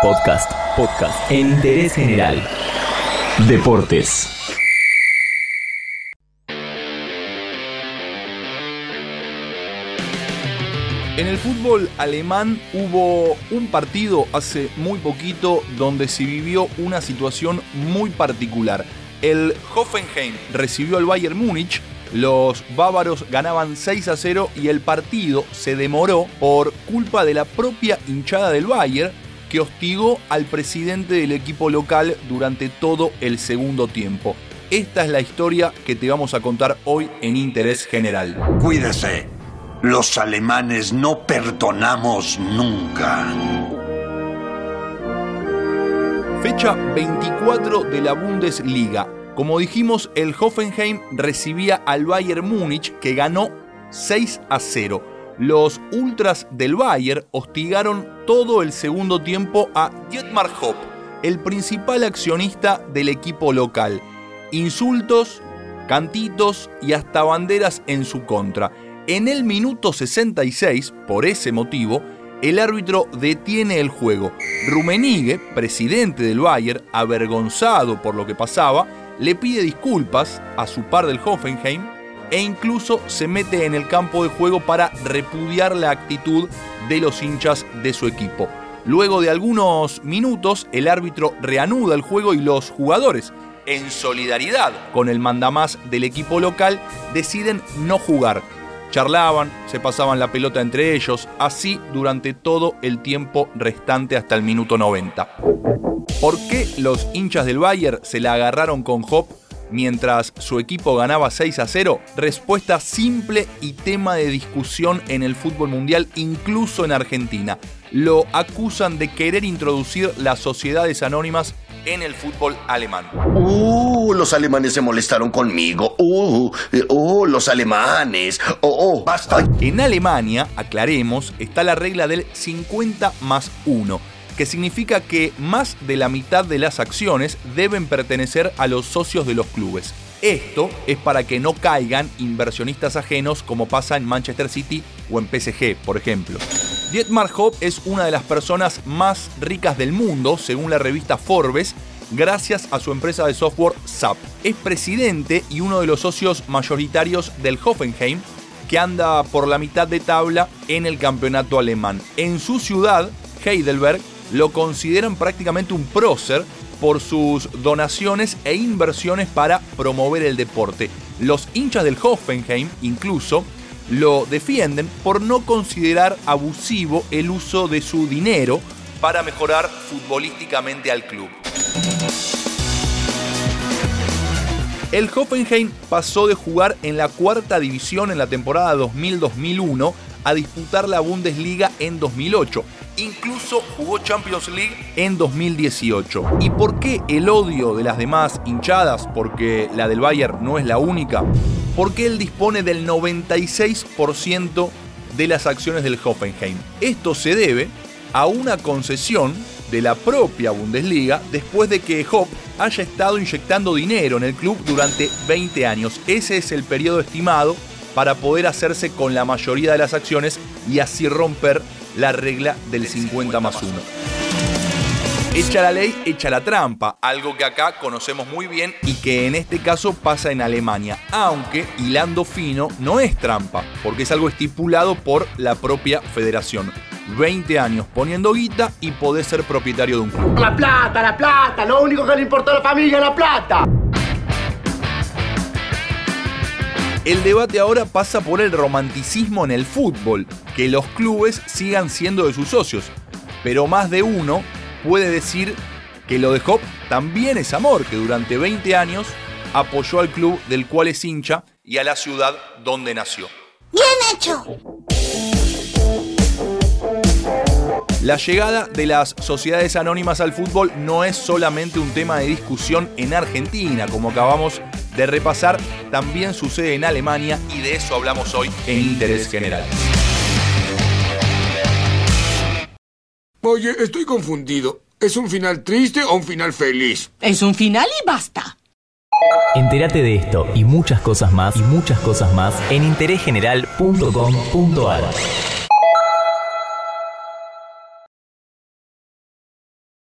Podcast, podcast en interés general. Deportes. En el fútbol alemán hubo un partido hace muy poquito donde se vivió una situación muy particular. El Hoffenheim recibió al Bayern Múnich, los bávaros ganaban 6 a 0 y el partido se demoró por culpa de la propia hinchada del Bayern que hostigó al presidente del equipo local durante todo el segundo tiempo. Esta es la historia que te vamos a contar hoy en Interés General. Cuídese. Los alemanes no perdonamos nunca. Fecha 24 de la Bundesliga. Como dijimos, el Hoffenheim recibía al Bayern Múnich que ganó 6 a 0. Los ultras del Bayern hostigaron todo el segundo tiempo a Dietmar Hopp, el principal accionista del equipo local. Insultos, cantitos y hasta banderas en su contra. En el minuto 66, por ese motivo, el árbitro detiene el juego. Rummenigge, presidente del Bayern, avergonzado por lo que pasaba, le pide disculpas a su par del Hoffenheim e incluso se mete en el campo de juego para repudiar la actitud de los hinchas de su equipo. Luego de algunos minutos, el árbitro reanuda el juego y los jugadores, en solidaridad con el mandamás del equipo local, deciden no jugar Charlaban, se pasaban la pelota entre ellos, así durante todo el tiempo restante hasta el minuto 90. ¿Por qué los hinchas del Bayern se la agarraron con Hop mientras su equipo ganaba 6 a 0? Respuesta simple y tema de discusión en el fútbol mundial, incluso en Argentina. Lo acusan de querer introducir las sociedades anónimas en el fútbol alemán. Uh, los alemanes se molestaron conmigo. Uh, uh, los alemanes. Oh, oh, basta. En Alemania, aclaremos, está la regla del 50 más 1 que significa que más de la mitad de las acciones deben pertenecer a los socios de los clubes. Esto es para que no caigan inversionistas ajenos como pasa en Manchester City o en PSG, por ejemplo. Dietmar Hopp es una de las personas más ricas del mundo, según la revista Forbes, gracias a su empresa de software SAP. Es presidente y uno de los socios mayoritarios del Hoffenheim, que anda por la mitad de tabla en el campeonato alemán. En su ciudad, Heidelberg, lo consideran prácticamente un prócer por sus donaciones e inversiones para promover el deporte. Los hinchas del Hoffenheim, incluso, lo defienden por no considerar abusivo el uso de su dinero para mejorar futbolísticamente al club. El Hoffenheim pasó de jugar en la cuarta división en la temporada 2000-2001 a disputar la Bundesliga en 2008. Incluso jugó Champions League en 2018. ¿Y por qué el odio de las demás hinchadas? Porque la del Bayern no es la única porque él dispone del 96% de las acciones del Hoffenheim. Esto se debe a una concesión de la propia Bundesliga después de que Hopp haya estado inyectando dinero en el club durante 20 años. Ese es el periodo estimado para poder hacerse con la mayoría de las acciones y así romper la regla del 50 más 1. Echa la ley, echa la trampa, algo que acá conocemos muy bien y que en este caso pasa en Alemania, aunque hilando fino no es trampa, porque es algo estipulado por la propia federación. 20 años poniendo guita y podés ser propietario de un club. La plata, la plata, lo único que le importa a la familia es la plata. El debate ahora pasa por el romanticismo en el fútbol, que los clubes sigan siendo de sus socios, pero más de uno puede decir que lo de Hop también es amor, que durante 20 años apoyó al club del cual es hincha y a la ciudad donde nació. ¡Bien hecho! La llegada de las sociedades anónimas al fútbol no es solamente un tema de discusión en Argentina, como acabamos de repasar, también sucede en Alemania y de eso hablamos hoy en Interés General. Oye, estoy confundido. ¿Es un final triste o un final feliz? Es un final y basta. Entérate de esto y muchas cosas más y muchas cosas más en interésgeneral.com.ar.